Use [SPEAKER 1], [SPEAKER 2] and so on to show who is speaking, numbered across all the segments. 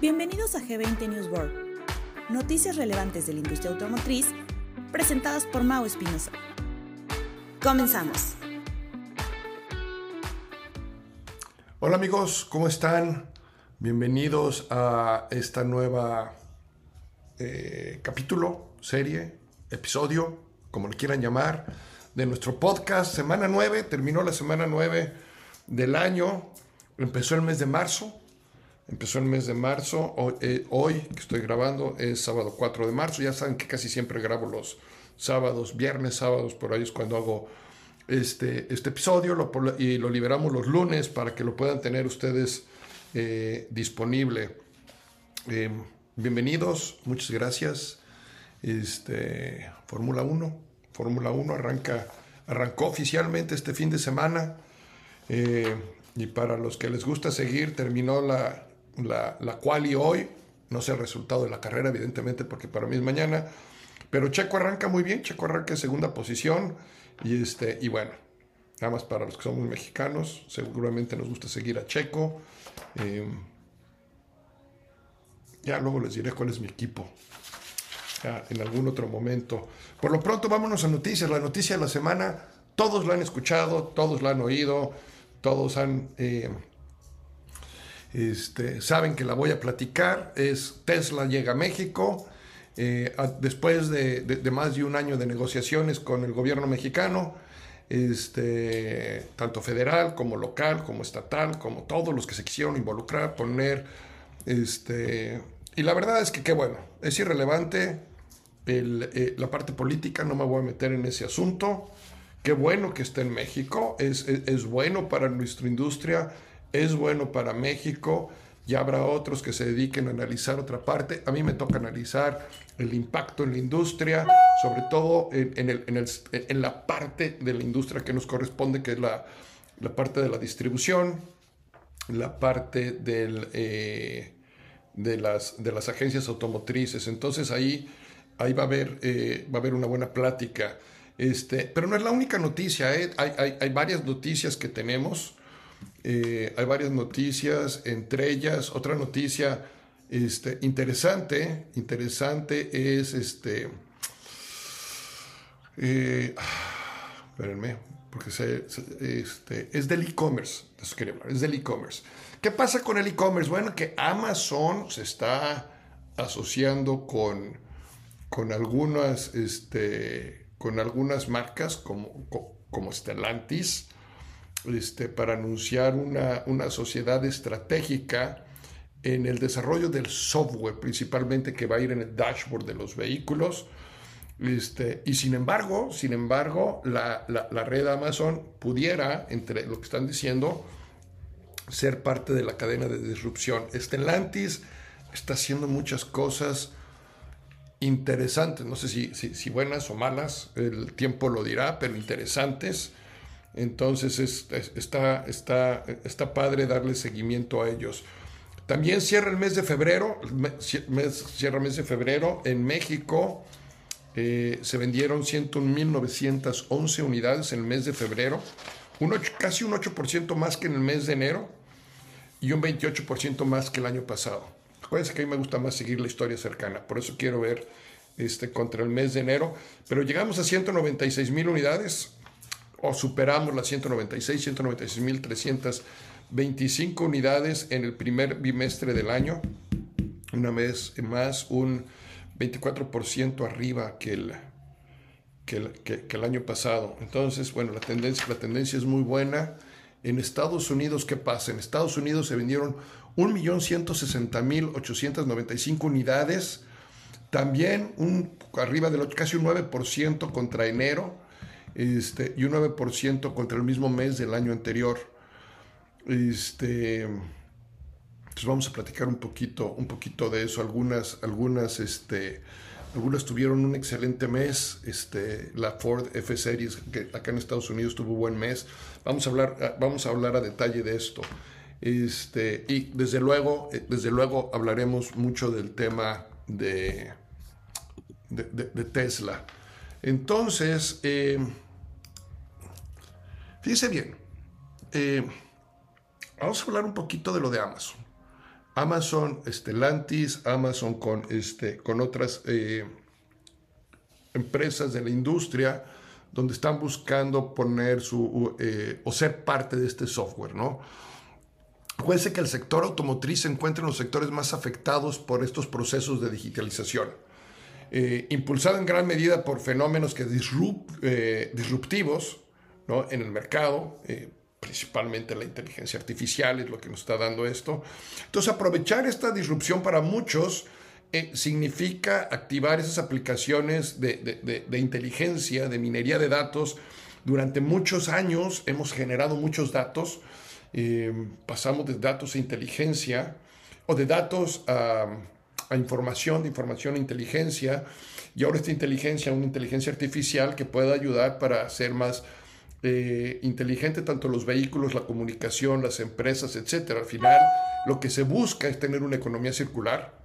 [SPEAKER 1] Bienvenidos a G20 News World, noticias relevantes de la industria automotriz presentadas por Mau Espinosa. Comenzamos.
[SPEAKER 2] Hola amigos, ¿cómo están? Bienvenidos a esta nueva eh, capítulo, serie, episodio, como le quieran llamar, de nuestro podcast. Semana 9, terminó la semana 9 del año, empezó el mes de marzo Empezó el mes de marzo. Eh, hoy, que estoy grabando es sábado 4 de marzo. Ya saben que casi siempre grabo los sábados, viernes, sábados, por ahí es cuando hago este, este episodio y lo liberamos los lunes para que lo puedan tener ustedes eh, disponible. Em, bienvenidos, muchas gracias. Este, Fórmula 1, Fórmula 1 arranca, arrancó oficialmente este fin de semana. Eh, y para los que les gusta seguir, terminó la, la, la y hoy. No sé el resultado de la carrera, evidentemente, porque para mí es mañana. Pero Checo arranca muy bien, Checo arranca en segunda posición. Y, este, y bueno, nada más para los que somos mexicanos, seguramente nos gusta seguir a Checo. Eh, ya luego les diré cuál es mi equipo. en algún otro momento. Por lo pronto, vámonos a noticias. La noticia de la semana, todos la han escuchado, todos la han oído, todos han eh, este, saben que la voy a platicar. Es Tesla llega a México. Eh, después de, más de un año de negociaciones con el gobierno mexicano, este, tanto federal como local, como estatal, como todos los que se quisieron involucrar, poner, este, y la verdad es que qué bueno, es irrelevante eh, la parte política, no me voy a meter en ese asunto, qué bueno que esté en México, es, es bueno para nuestra industria, es bueno para México, ya habrá otros que se dediquen a analizar otra parte. A mí me toca analizar el impacto en la industria, sobre todo en, la parte de la industria que nos corresponde, que es la, parte de la distribución, la parte eh, de, las, agencias automotrices. Entonces ahí, ahí va, a haber, eh, va a haber una buena plática. Este, pero no es la única noticia, ¿eh? hay varias noticias que tenemos. Eh, hay varias noticias, entre ellas otra noticia este, interesante, interesante es este, eh, espérenme, porque este, es del e-commerce, es del e-commerce. ¿Qué pasa con el e-commerce? Bueno, que Amazon se está asociando con, con, algunas, este, con algunas marcas como, como Stellantis, este, para anunciar una, sociedad estratégica en el desarrollo del software, principalmente que va a ir en el dashboard de los vehículos. Este, y sin embargo, sin embargo, la, red Amazon pudiera, entre lo que están diciendo, ser parte de la cadena de disrupción. Stellantis está haciendo muchas cosas interesantes, no sé si, si buenas o malas, el tiempo lo dirá, pero interesantes entonces está, está, está padre darle seguimiento a ellos. También cierra el mes de febrero, cierra el mes de febrero en México. Eh, se vendieron 101.911 unidades en el mes de febrero, casi un 8% más que en el mes de enero y un 28% más que el año pasado. Acuérdense que a mí me gusta más seguir la historia cercana, por eso quiero ver este, contra el mes de enero, pero llegamos a 196 mil unidades, o superamos las 196, 196.325 unidades en el primer bimestre del año, una vez más un 24% arriba que el, que el, año pasado. Entonces, bueno, la tendencia, la tendencia es muy buena. En Estados Unidos, ¿qué pasa? En Estados Unidos se vendieron 1.160.895 unidades, también un, arriba de casi un 9% contra enero este, y un 9% contra el mismo mes del año anterior. Este, entonces vamos a platicar un poquito, un poquito de eso. Algunas, algunas, este, algunas tuvieron un excelente mes. Este, la Ford F Series, que acá en Estados Unidos tuvo buen mes. Vamos a hablar, vamos a, hablar a detalle de esto. Este, y desde luego, eh, desde luego hablaremos mucho del tema de, de, Tesla. Entonces, eh, Fíjese bien, eh, vamos a hablar un poquito de lo de Amazon. Amazon, Stellantis, Amazon con, este, con otras eh, empresas de la industria donde están buscando poner su eh, o ser parte de este software, ¿no? Puede que el sector automotriz se encuentre en los sectores más afectados por estos procesos de digitalización, eh, impulsado en gran medida por fenómenos que disruptivos ¿no? en el mercado, principalmente la inteligencia artificial es lo que nos está dando esto. Entonces, aprovechar esta disrupción para muchos eh, significa activar esas aplicaciones de, inteligencia, de minería de datos. Durante muchos años hemos generado muchos datos. Eh, pasamos de datos a inteligencia o de datos a, a información, de información a inteligencia. Y ahora esta inteligencia, una inteligencia artificial que pueda ayudar para hacer más eh, inteligente tanto los vehículos, la comunicación, las empresas, etcétera. Al final, lo que se busca es tener una economía circular.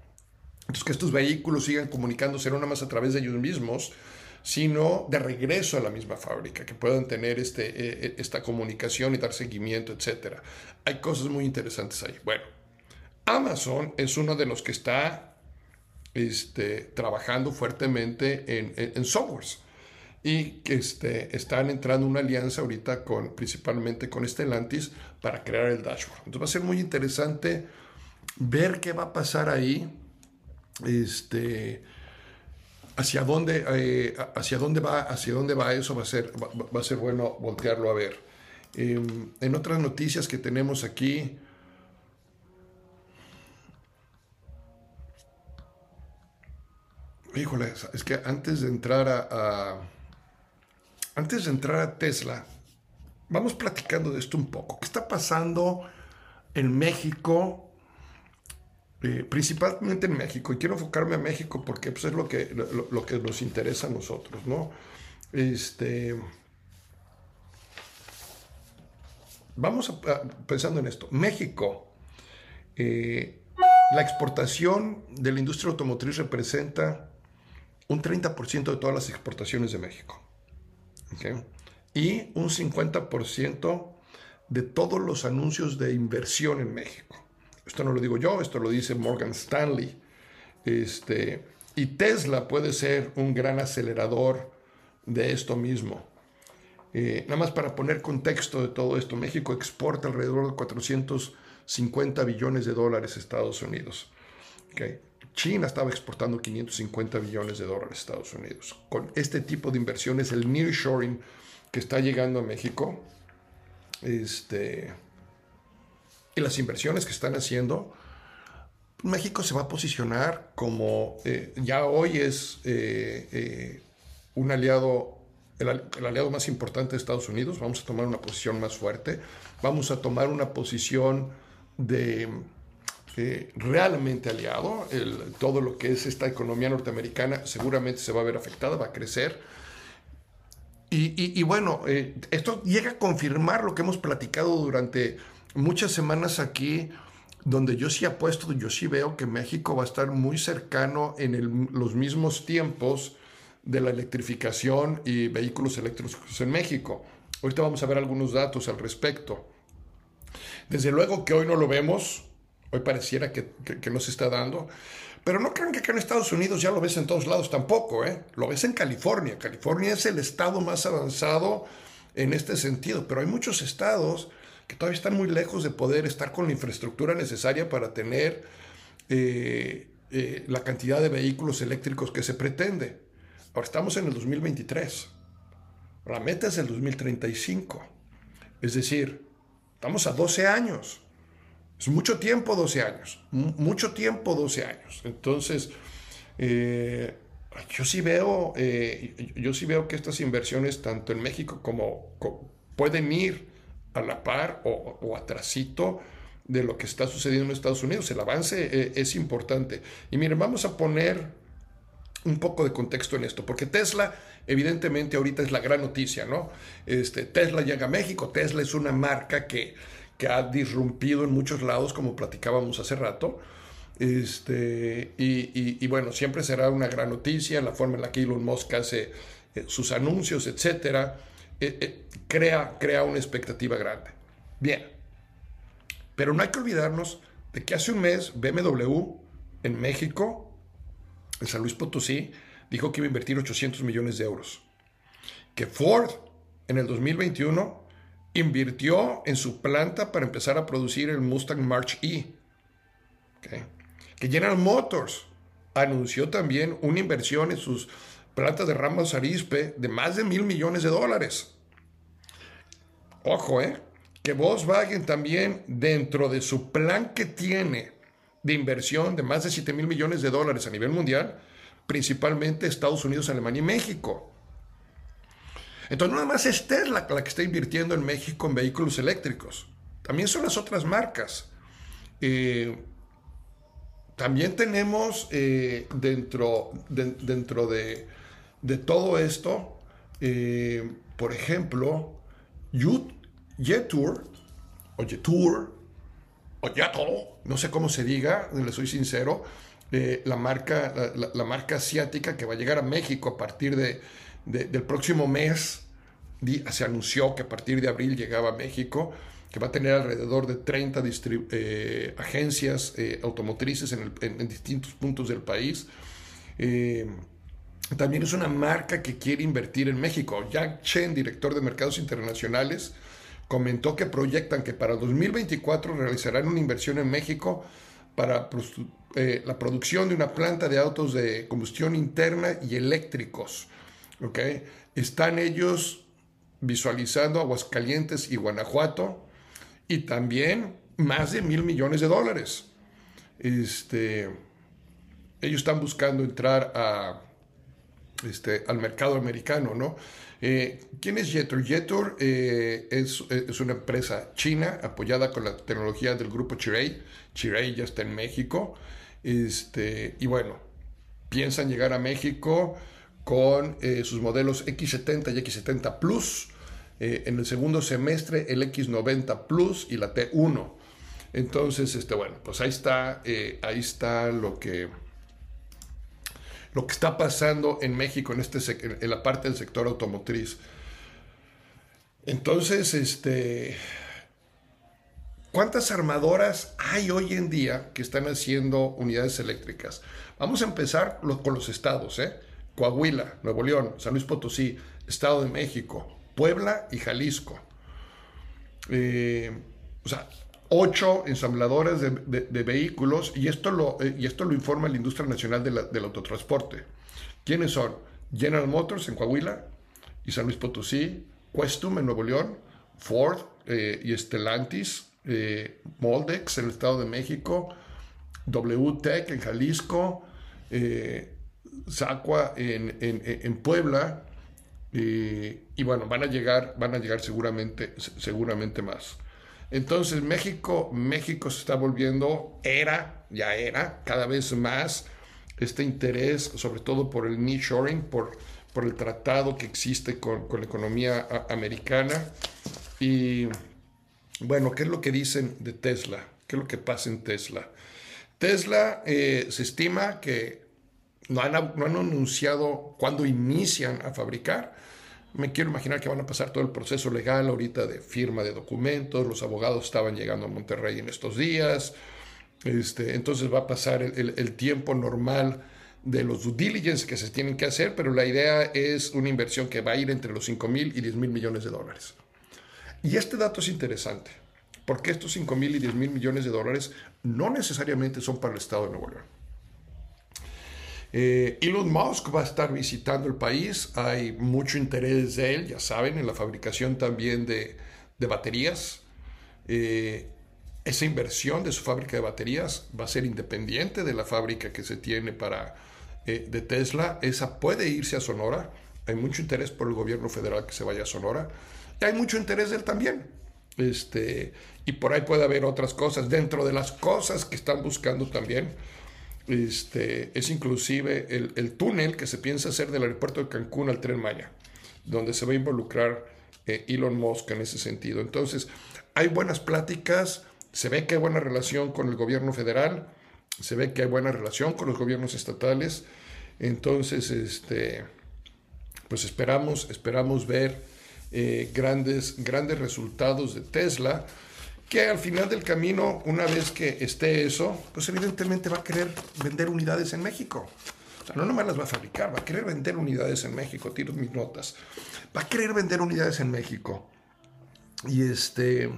[SPEAKER 2] Entonces, que estos vehículos sigan comunicándose no nada más a través de ellos mismos, sino de regreso a la misma fábrica, que puedan tener este, eh, eh, esta comunicación y dar seguimiento, etcétera. Hay cosas muy interesantes ahí. Bueno, Amazon es uno de los que está este, trabajando fuertemente en, en, en y que este, están entrando en una alianza ahorita con, principalmente con Stellantis para crear el dashboard. Entonces va a ser muy interesante ver qué va a pasar ahí, este, hacia dónde, eh, hacia dónde va, hacia dónde va eso, va a ser, va, a ser bueno voltearlo a ver. Em, en otras noticias que tenemos aquí, híjole, es que antes de entrar a antes de entrar a Tesla, vamos platicando de esto un poco. ¿Qué está pasando en México? Eh, principalmente en México, y quiero enfocarme a México porque pues, es lo que, lo, que nos interesa a nosotros, ¿no? Este, vamos pensando en esto. México, eh, la exportación de la industria automotriz representa un 30% de todas las exportaciones de México. Y un 50% de todos los anuncios de inversión en México. Esto no lo digo yo, esto lo dice Morgan Stanley. Este, y Tesla puede ser un gran acelerador de esto mismo. Eh, nada más para poner contexto de todo esto, México exporta alrededor de 450 billones de dólares a Estados Unidos. China estaba exportando 550 billones de dólares a Estados Unidos. Con este tipo de inversiones, el nearshoring que está llegando a México, este, y las inversiones que están haciendo, México se va a posicionar como eh, ya hoy es eh, eh, un aliado, el, aliado más importante de Estados Unidos. Vamos a tomar una posición más fuerte. Vamos a tomar una posición de realmente aliado. todo lo que es esta economía norteamericana seguramente se va a ver afectada, va a crecer. Y, bueno, eh, esto llega a confirmar lo que hemos platicado durante muchas semanas aquí, donde yo sí apuesto, yo sí veo que México va a estar muy cercano en los mismos tiempos de la electrificación y vehículos eléctricos en México. Ahorita vamos a ver algunos datos al respecto. Desde luego que hoy no lo vemos, Hoy pareciera que, no se está dando. Pero no crean que acá en Estados Unidos ya lo ves en todos lados tampoco, ¿eh? Lo ves en California. California es el estado más avanzado en este sentido, pero hay muchos estados que todavía están muy lejos de poder estar con la infraestructura necesaria para tener eh, eh, la cantidad de vehículos eléctricos que se pretende. Ahora estamos en el 2023. La meta es el 2035. Es decir, estamos a 12 años. Es mucho tiempo 12 años, mucho tiempo 12 años. Entonces, eh, yo sí veo, eh, yo sí veo que estas inversiones, tanto en México como, pueden ir a la par o, o atrasito de lo que está sucediendo en Estados Unidos. El avance eh, es importante. Y miren, vamos a poner un poco de contexto en esto, porque Tesla, evidentemente, ahorita es la gran noticia, ¿no? Este, Tesla llega a México, Tesla es una marca que que ha disrumpido en muchos lados, como platicábamos hace rato. Este, y, bueno, siempre será una gran noticia la forma en la que Elon Musk hace eh, sus anuncios, etcétera. Eh, eh, crea, crea una expectativa grande. Bien, pero no hay que olvidarnos de que hace un mes BMW en México, en San Luis Potosí, dijo que iba a invertir 800 millones de euros. Que Ford en el 2021 invirtió en su planta para empezar a producir el Mustang March E. Que General Motors anunció también una inversión en sus plantas de Ramos Arispe de más de mil millones de dólares. Ojo, ¿eh? Que Volkswagen también, dentro de su plan que tiene de inversión de más de 7 mil millones de dólares a nivel mundial, principalmente Estados Unidos, Alemania y México. Entonces, nada más es Tesla la que está invirtiendo en México en vehículos eléctricos. También son las otras marcas. Eh, también tenemos eh, dentro, de, dentro de, todo esto, eh, por ejemplo, Jetour, o Jetour, o Jetor, no sé cómo se diga, le soy sincero, la, marca, la, marca asiática que va a llegar a México a partir de, del próximo mes. Se anunció que a partir de abril llegaba a México que va a tener alrededor de 30 eh, agencias eh, automotrices en, distintos puntos del país. Eh, también es una marca que quiere invertir en México. Jack Chen, director de mercados internacionales, comentó que proyectan que para 2024 realizarán una inversión en México para la producción de una planta de autos de combustión interna y eléctricos. ¿Okay? Están ellos visualizando Aguascalientes y Guanajuato y también más de mil millones de dólares. Este, ellos están buscando entrar a, este, al mercado americano, ¿no? Eh, ¿Quién es Jetor? Jetor eh, es, es, una empresa china apoyada con la tecnología del grupo Chirei. Chirei ya está en México. Este, y bueno, piensan llegar a México con eh, sus modelos X70 y X70 Plus eh, en el segundo semestre el X90 Plus y la T1. Entonces, este, bueno, pues ahí está, eh, ahí está lo que, lo que está pasando en México en, este, en la parte del sector automotriz. Entonces, este, ¿cuántas armadoras hay hoy en día que están haciendo unidades eléctricas? Vamos a empezar con los estados, ¿eh? Coahuila, Nuevo León, San Luis Potosí, Estado de México, Puebla y Jalisco. Eh, o sea, ocho ensambladores de, vehículos y esto, lo, eh, y esto lo informa la Industria Nacional del Autotransporte. ¿Quiénes son? General Motors en Coahuila y San Luis Potosí, Questum en Nuevo León, Ford eh, y Stellantis, Moldex en el Estado de México, WTEC en Jalisco, Sacua en, en Puebla, y bueno, van a llegar, van a llegar seguramente, seguramente más. Entonces México, México se está volviendo, era, ya era, cada vez más este interés, sobre todo por el nearshoring, por, por el tratado que existe con, con la economía americana. Y bueno, ¿qué es lo que dicen de Tesla? ¿Qué es lo que pasa en Tesla? Tesla eh, se estima que no han, anunciado cuándo inician a fabricar, me quiero imaginar que van a pasar todo el proceso legal ahorita de firma de documentos, los abogados estaban llegando a Monterrey en estos días, este, entonces va a pasar el, tiempo normal de los due diligence que se tienen que hacer, pero la idea es una inversión que va a ir entre los 5 mil y 10 mil millones de dólares. Y este dato es interesante, porque estos 5 mil y 10 mil millones de dólares no necesariamente son para el Estado de Nuevo León. Eh, Elon Musk va a estar visitando el país, hay mucho interés de él, ya saben, en la fabricación también de, baterías. Eh, esa inversión de su fábrica de baterías va a ser independiente de la fábrica que se tiene para, eh, de Tesla. Esa puede irse a Sonora. Hay mucho interés por el gobierno federal que se vaya a Sonora. Y hay mucho interés de él también. Este, y por ahí puede haber otras cosas. Dentro de las cosas que están buscando también, este, es inclusive el, túnel que se piensa hacer del aeropuerto de Cancún al tren Maya, donde se va a involucrar eh, Elon Musk en ese sentido. Entonces, hay buenas pláticas, se ve que hay buena relación con el gobierno federal, se ve que hay buena relación con los gobiernos estatales. Entonces, este, pues esperamos, esperamos ver eh, grandes, grandes resultados de Tesla que al final del camino, una vez que esté eso, pues evidentemente va a querer vender unidades en México. O sea, no nomás las va a fabricar, va a querer vender unidades en México, tiro mis notas. Va a querer vender unidades en México. Y este.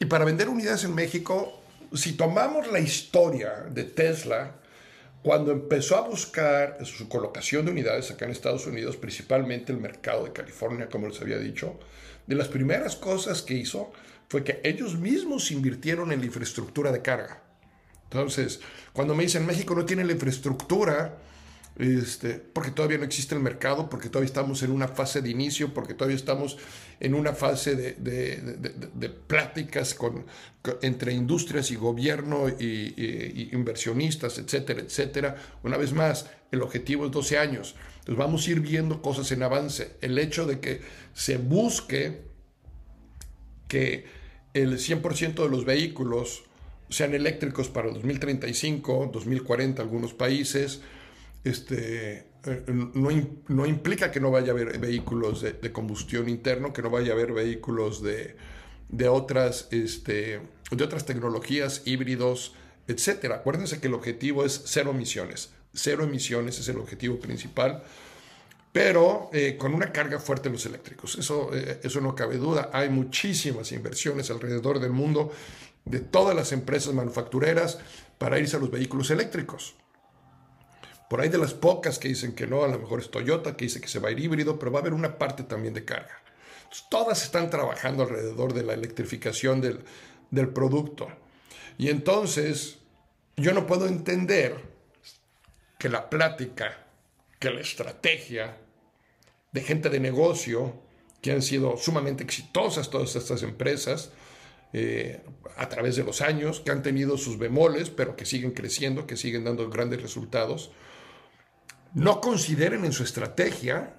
[SPEAKER 2] Y para vender unidades en México, si tomamos la historia de Tesla, cuando empezó a buscar su colocación de unidades acá en Estados Unidos, principalmente el mercado de California, como les había dicho, de las primeras cosas que hizo fue que ellos mismos invirtieron en la infraestructura de carga. Entonces, cuando me dicen México no tiene la infraestructura, este, porque todavía no existe el mercado, porque todavía estamos en una fase de inicio, porque todavía estamos en una fase de, pláticas con, entre industrias y gobierno y, inversionistas, etcétera, etcétera. Una vez más, el objetivo es 12 años. Entonces vamos a ir viendo cosas en avance. El hecho de que se busque que el 100% de los vehículos sean eléctricos para 2035, 2040 algunos países, este, eh, no, no, implica que no vaya a haber vehículos de, combustión interno, que no vaya a haber vehículos de, de, otras, este, de otras tecnologías, híbridos, etc. Acuérdense que el objetivo es cero emisiones. Cero emisiones es el objetivo principal, pero eh, con una carga fuerte los eléctricos. Eso, eh, eso no cabe duda. Hay muchísimas inversiones alrededor del mundo de todas las empresas manufactureras para irse a los vehículos eléctricos. Por ahí de las pocas que dicen que no, a lo mejor es Toyota, que dice que se va a ir híbrido, pero va a haber una parte también de carga. todas están trabajando alrededor de la electrificación del, del producto. Y entonces, yo no puedo entender que la plática, que la estrategia de gente de negocio, que han sido sumamente exitosas todas estas empresas, eh, a través de los años, que han tenido sus bemoles, pero que siguen creciendo, que siguen dando grandes resultados, no consideren en su estrategia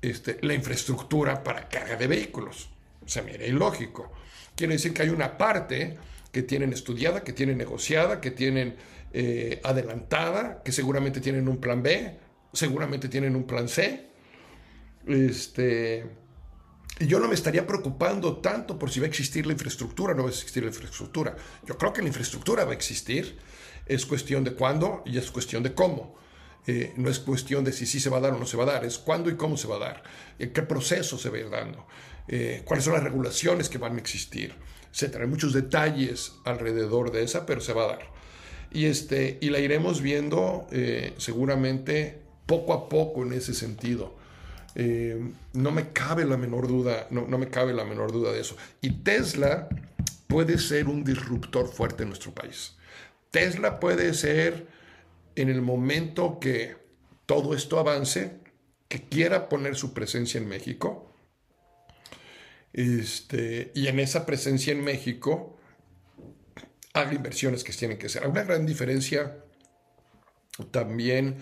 [SPEAKER 2] este, la infraestructura para carga de vehículos. O sea, mira, ilógico. Quiere decir que hay una parte que tienen estudiada, que tienen negociada, que tienen eh, adelantada, que seguramente tienen un plan B, seguramente tienen un plan C. Este, yo no me estaría preocupando tanto por si va a existir la infraestructura o no va a existir la infraestructura. Yo creo que la infraestructura va a existir. Es cuestión de cuándo y es cuestión de cómo. Eh, no es cuestión de si sí se va a dar o no se va a dar, es cuándo y cómo se va a dar, en qué proceso se va a ir dando, eh, cuáles son las regulaciones que van a existir, etc. Hay muchos detalles alrededor de esa, pero se va a dar. Y, este, y la iremos viendo eh, seguramente poco a poco en ese sentido. No me cabe la menor duda, no, no me cabe la menor duda de eso. Y Tesla puede ser un disruptor fuerte en nuestro país. Tesla puede ser en el momento que todo esto avance, que quiera poner su presencia en México, este, y en esa presencia en México haga inversiones que tienen que ser. Hay una gran diferencia también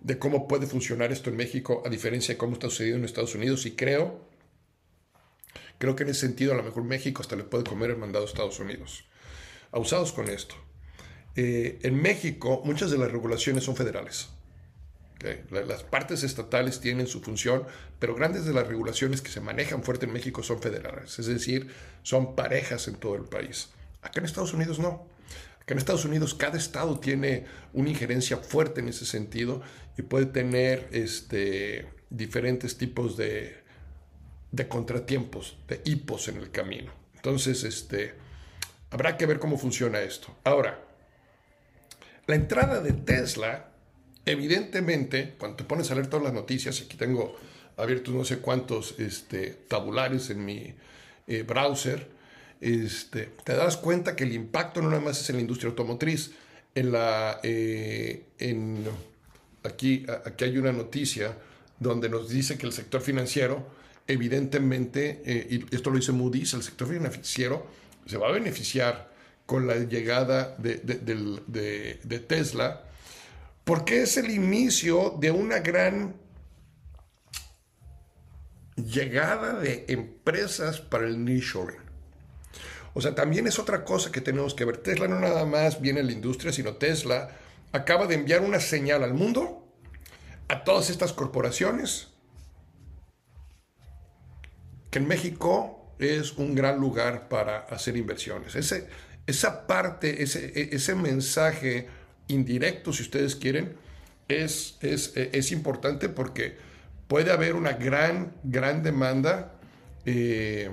[SPEAKER 2] de cómo puede funcionar esto en México, a diferencia de cómo está sucediendo en Estados Unidos, y creo, creo que en ese sentido a lo mejor México hasta le puede comer el mandado a Estados Unidos. Abusados con esto. Eh, en México muchas de las regulaciones son federales. Las partes estatales tienen su función, pero grandes de las regulaciones que se manejan fuerte en México son federales, es decir, son parejas en todo el país. Acá en Estados Unidos no. Acá en Estados Unidos cada estado tiene una injerencia fuerte en ese sentido y puede tener este, diferentes tipos de, de contratiempos, de hipos en el camino. Entonces, este, habrá que ver cómo funciona esto. Ahora, la entrada de Tesla, evidentemente, cuando te pones a leer todas las noticias, aquí tengo abiertos no sé cuántos este, tabulares en mi eh, browser, este, te das cuenta que el impacto no nada más es en la industria automotriz. En la, eh, en, aquí, aquí hay una noticia donde nos dice que el sector financiero, evidentemente, eh, y esto lo dice Moody's, el sector financiero se va a beneficiar con la llegada de, Tesla, porque es el inicio de una gran llegada de empresas para el nearshoring. O sea, también es otra cosa que tenemos que ver. Tesla no nada más viene en la industria, sino Tesla acaba de enviar una señal al mundo, a todas estas corporaciones, que en México es un gran lugar para hacer inversiones. Ese, esa parte, ese, e, ese mensaje indirecto, si ustedes quieren, es, es, es importante porque puede haber una gran, gran demanda eh,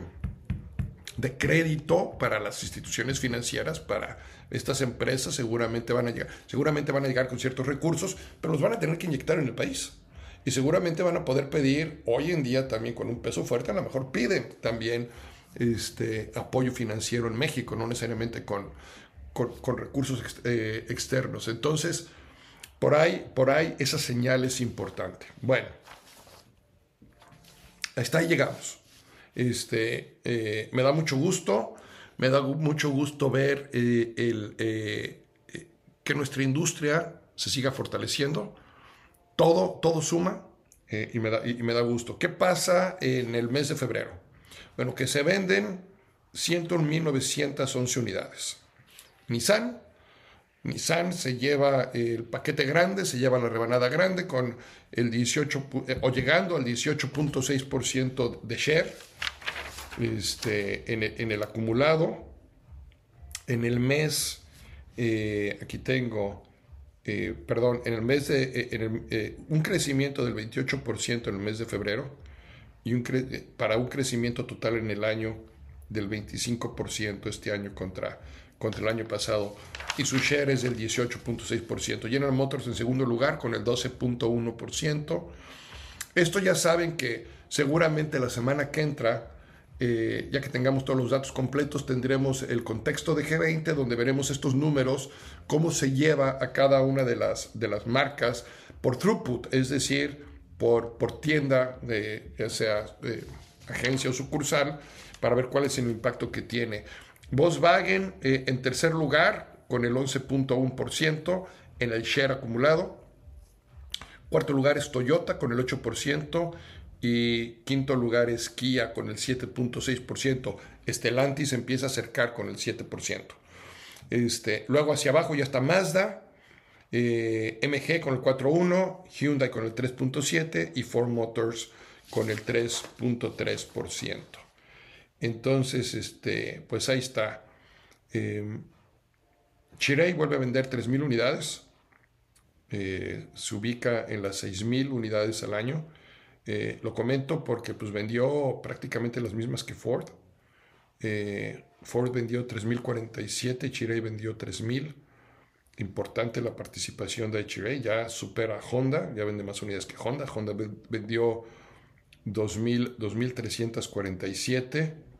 [SPEAKER 2] de crédito para las instituciones financieras, para estas empresas, seguramente van a llegar, seguramente van a llegar con ciertos recursos, pero los van a tener que inyectar en el país. Y seguramente van a poder pedir, hoy en día también con un peso fuerte, a lo mejor piden también este, apoyo financiero en México, no necesariamente con, con, recursos eh, externos. Entonces, por ahí, por ahí esa señal es importante. Bueno, hasta ahí llegamos. Este, eh, me da mucho gusto, me da mucho gusto ver eh, el, que nuestra industria se siga fortaleciendo. Todo, todo suma y me, da, y me da gusto. ¿Qué pasa en el mes de febrero? Bueno, que se venden 101.911 unidades. Nissan. Nissan se lleva el paquete grande, se lleva la rebanada grande con el 18 eh, o llegando al 18.6% de share este, en, el, acumulado. En el mes, eh, aquí tengo, eh, perdón, en el mes de un crecimiento del 28% en el mes de febrero y un para un crecimiento total en el año del 25% este año contra contra el año pasado y su share es del 18.6%. General Motors en segundo lugar con el 12.1%. Esto ya saben que seguramente la semana que entra, eh, ya que tengamos todos los datos completos, tendremos el contexto de G20 donde veremos estos números, cómo se lleva a cada una de las, de las marcas por throughput, es decir, por, por tienda, de, ya sea de agencia o sucursal, para ver cuál es el impacto que tiene. Volkswagen eh, en tercer lugar con el 11.1% en el share acumulado. Cuarto lugar es Toyota con el 8% y quinto lugar es Kia con el 7.6%. Stellantis empieza a acercar con el 7%. Este, luego hacia abajo ya está Mazda, eh, MG con el 4.1, Hyundai con el 3.7 y Ford Motors con el 3.3%. Entonces, este, pues ahí está. Eh, vuelve a vender 3.000 unidades. Eh, se ubica en las 6.000 unidades al año. Eh, lo comento porque pues, vendió prácticamente las mismas que Ford. Eh, Ford vendió 3.047, Chirey vendió 3.000. Importante la participación de Chirey, ya supera a Honda, ya vende más unidades que Honda. Honda vendió 2.347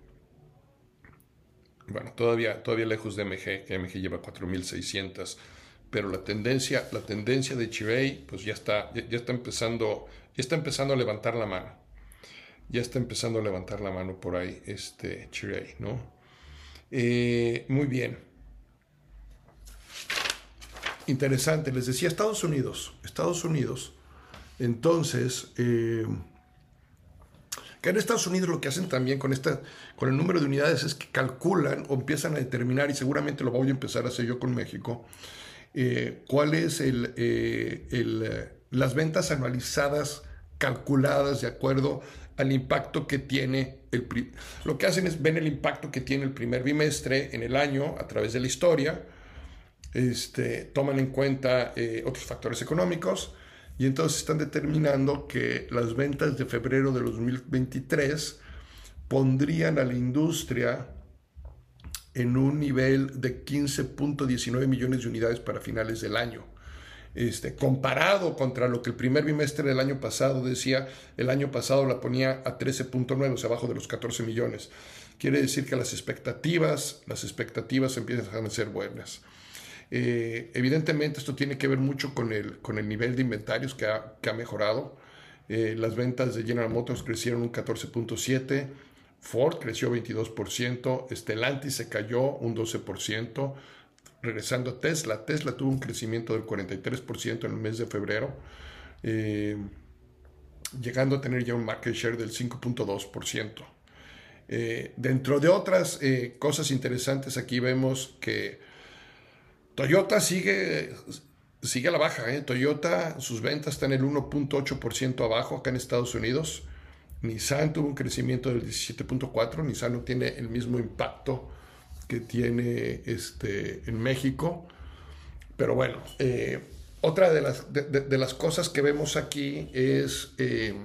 [SPEAKER 2] bueno, todavía, todavía lejos de MG, que MG lleva 4.600, pero la tendencia, la tendencia de Chirey, pues ya está, ya, está empezando, ya está empezando a levantar la mano. Ya está empezando a levantar la mano por ahí, este Chirey, ¿no? Eh, muy bien. Interesante, les decía Estados Unidos, Estados Unidos. Entonces, eh, que en Estados Unidos lo que hacen también con, esta, con el número de unidades es que calculan o empiezan a determinar, y seguramente lo voy a empezar a hacer yo con México, eh, cuál es el, eh, eh, las ventas anualizadas calculadas de acuerdo al impacto que tiene el... Lo que hacen es ven el impacto que tiene el primer bimestre en el año a través de la historia, este, toman en cuenta otros factores económicos, y entonces están determinando que las ventas de febrero de 2023 pondrían a la industria en un nivel de 15.19 millones de unidades para finales del año. Este, comparado contra lo que el primer bimestre del año pasado decía, el año pasado la ponía a 13.9, o sea, abajo de los 14 millones. Quiere decir que las expectativas, las expectativas empiezan a ser buenas. Eh, evidentemente esto tiene que ver mucho con el, con el nivel de inventarios que ha, que ha mejorado. Eh, las ventas de General Motors crecieron un 14.7%, Ford creció 22%, Stellantis se cayó un 12%, regresando a Tesla, Tesla tuvo un crecimiento del 43% en el mes de febrero, eh, llegando a tener ya un market share del 5.2%. dentro de otras cosas interesantes, aquí vemos que Toyota sigue, sigue a la baja. ¿eh? Toyota, sus ventas están el 1.8% abajo acá en Estados Unidos. Nissan tuvo un crecimiento del 17.4, Nissan no tiene el mismo impacto que tiene este, en México, pero bueno, eh, otra de las, de, las, cosas que vemos aquí es eh,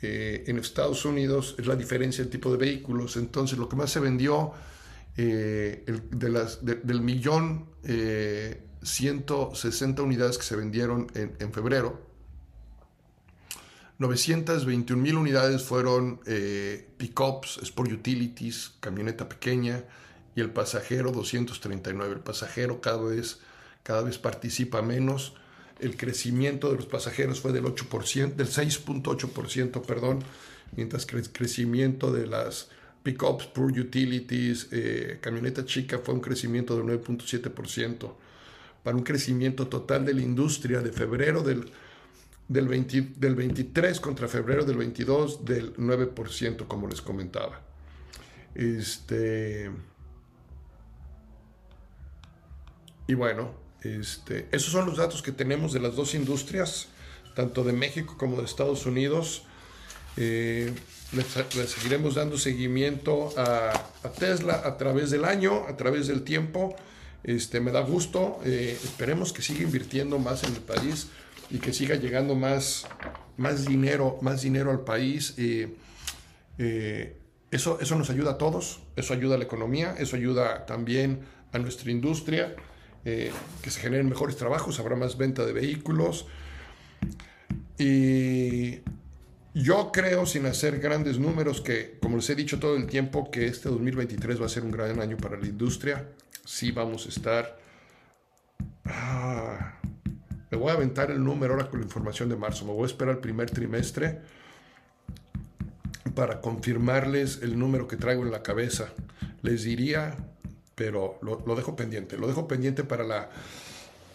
[SPEAKER 2] en Estados Unidos es la diferencia del tipo de vehículos, entonces lo que más se vendió las, del millón 160 unidades que se vendieron en, en febrero, 921 mil unidades fueron eh, pickups, Sport Utilities, camioneta pequeña y el pasajero 239. El pasajero cada vez, cada vez participa menos. El crecimiento de los pasajeros fue del 8%, del 6.8%, perdón, mientras que el crecimiento de las pickups, Sport Utilities, eh, camioneta chica fue un crecimiento del 9.7%, para un crecimiento total de la industria de febrero del del, 23 contra febrero del 22 del 9%, como les comentaba. Este, y bueno, este, esos son los datos que tenemos de las dos industrias, tanto de México como de Estados Unidos. Eh, les, seguiremos dando seguimiento a, Tesla a través del año, a través del tiempo. Este, me da gusto. Eh, esperemos que siga invirtiendo más en el país y que siga llegando más, más, dinero, más dinero al país. Eh, eso, eso nos ayuda a todos, eso ayuda a la economía, eso ayuda también a nuestra industria, eh, que se generen mejores trabajos, habrá más venta de vehículos. Y yo creo, sin hacer grandes números, que, como les he dicho todo el tiempo, que este 2023 va a ser un gran año para la industria. Sí vamos a estar... Ah, me voy a aventar el número ahora con la información de marzo. Me voy a esperar el primer trimestre para confirmarles el número que traigo en la cabeza. Les diría, pero lo, dejo pendiente. Lo dejo pendiente para la.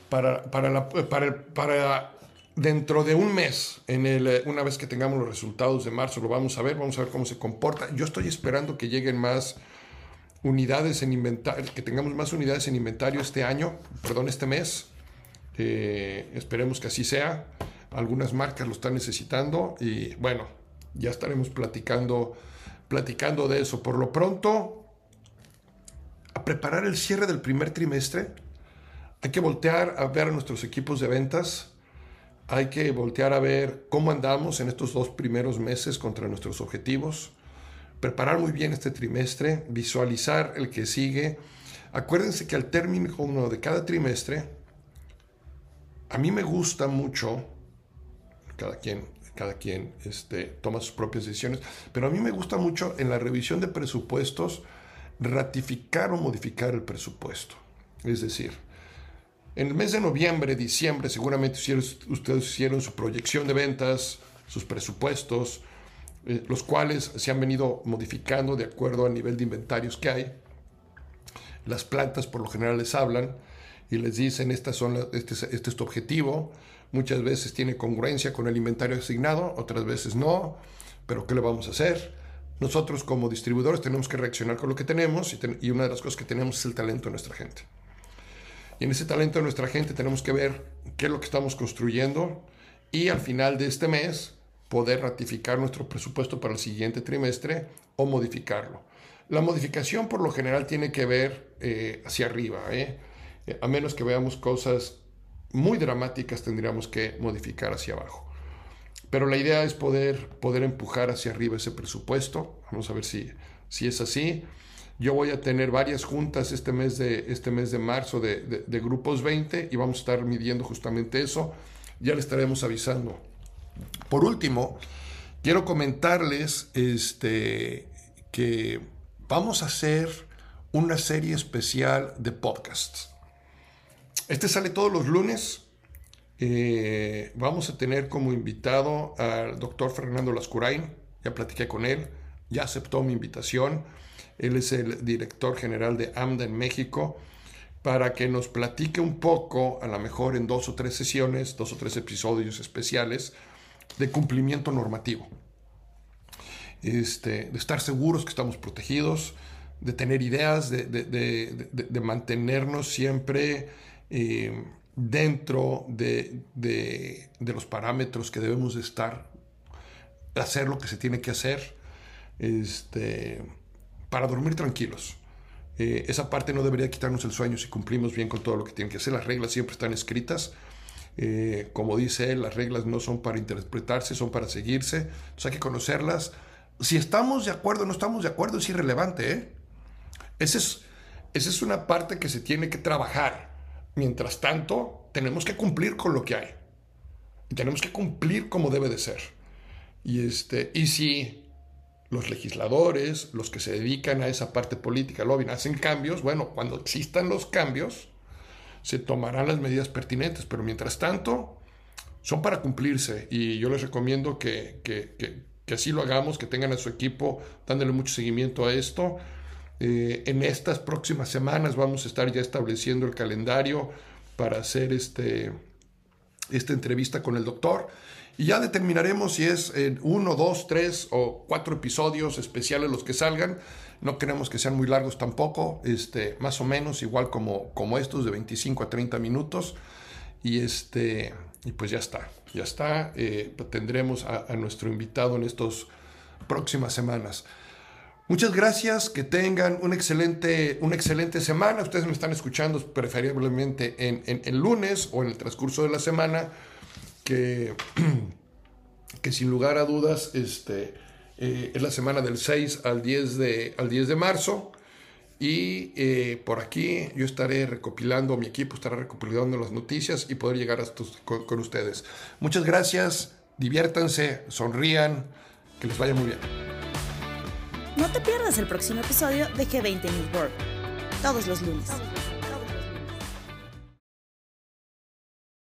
[SPEAKER 2] Para, para, la, para, dentro de un mes, en el, una vez que tengamos los resultados de marzo, lo vamos a ver, vamos a ver cómo se comporta. Yo estoy esperando que lleguen más unidades en inventario, que tengamos más unidades en inventario este año, perdón, este mes. Eh, esperemos que así sea. Algunas marcas lo están necesitando y bueno, ya estaremos platicando, platicando de eso. Por lo pronto, a preparar el cierre del primer trimestre, hay que voltear a ver a nuestros equipos de ventas. Hay que voltear a ver cómo andamos en estos dos primeros meses contra nuestros objetivos. Preparar muy bien este trimestre, visualizar el que sigue. Acuérdense que al término de cada trimestre, a mí me gusta mucho, cada quien, cada quien este, toma sus propias decisiones, pero a mí me gusta mucho en la revisión de presupuestos ratificar o modificar el presupuesto. Es decir, en el mes de noviembre, diciembre, seguramente ustedes hicieron su proyección de ventas, sus presupuestos, eh, los cuales se han venido modificando de acuerdo al nivel de inventarios que hay. Las plantas por lo general les hablan y les dicen, Estas son este, este, es tu objetivo. Muchas veces tiene congruencia con el inventario asignado, otras veces no, pero ¿qué le vamos a hacer? Nosotros como distribuidores tenemos que reaccionar con lo que tenemos y, y una de las cosas que tenemos es el talento de nuestra gente. Y en ese talento de nuestra gente tenemos que ver qué es lo que estamos construyendo y al final de este mes poder ratificar nuestro presupuesto para el siguiente trimestre o modificarlo. La modificación por lo general tiene que ver eh, hacia arriba. ¿eh? Eh, a menos que veamos cosas muy dramáticas, tendríamos que modificar hacia abajo. Pero la idea es poder, poder empujar hacia arriba ese presupuesto. Vamos a ver si, si es así. Yo voy a tener varias juntas este mes de, este mes de marzo de, grupos 20 y vamos a estar midiendo justamente eso. Ya le estaremos avisando. Por último, quiero comentarles este, que vamos a hacer una serie especial de podcasts. Este sale todos los lunes. Eh, vamos a tener como invitado al doctor Fernando Lascurain. Ya platiqué con él, ya aceptó mi invitación. Él es el director general de AMDA en México para que nos platique un poco, a lo mejor en dos o tres sesiones, dos o tres episodios especiales, de cumplimiento normativo. Este, de estar seguros que estamos protegidos, de tener ideas, de, de mantenernos siempre eh, dentro de, los parámetros que debemos estar hacer lo que se tiene que hacer este, para dormir tranquilos. Eh, esa parte no debería quitarnos el sueño si cumplimos bien con todo lo que tienen que hacer. Las reglas siempre están escritas. Eh, como dice él, las reglas no son para interpretarse, son para seguirse. Entonces hay que conocerlas. Si estamos de acuerdo o no estamos de acuerdo es irrelevante. ¿eh? Esa, es, esa es una parte que se tiene que trabajar. Mientras tanto, tenemos que cumplir con lo que hay. Tenemos que cumplir como debe de ser. Y, este, y si los legisladores, los que se dedican a esa parte política, lobbying, hacen cambios, bueno, cuando existan los cambios, se tomarán las medidas pertinentes, pero mientras tanto, son para cumplirse y yo les recomiendo que, que, así lo hagamos, que tengan a su equipo dándole mucho seguimiento a esto. Eh, en estas próximas semanas vamos a estar ya estableciendo el calendario para hacer este, esta entrevista con el doctor y ya determinaremos si es en uno, dos, tres o cuatro episodios especiales los que salgan. No queremos que sean muy largos tampoco, este, más o menos igual como, como estos de 25 a 30 minutos. Y, este, y pues ya está, ya está. Eh, tendremos a, nuestro invitado en estas próximas semanas. Muchas gracias, que tengan una excelente, una excelente semana. Ustedes me están escuchando preferiblemente en, el lunes o en el transcurso de la semana que, que sin lugar a dudas este, eh, es la semana del 6 al 10 de, al 10 de marzo. Y eh, por aquí yo estaré recopilando, mi equipo estará recopilando las noticias y poder llegar a con, con, ustedes. Muchas gracias, diviértanse, sonrían, que les vaya muy bien.
[SPEAKER 1] No te pierdas el próximo episodio de G20 News World, todos los lunes.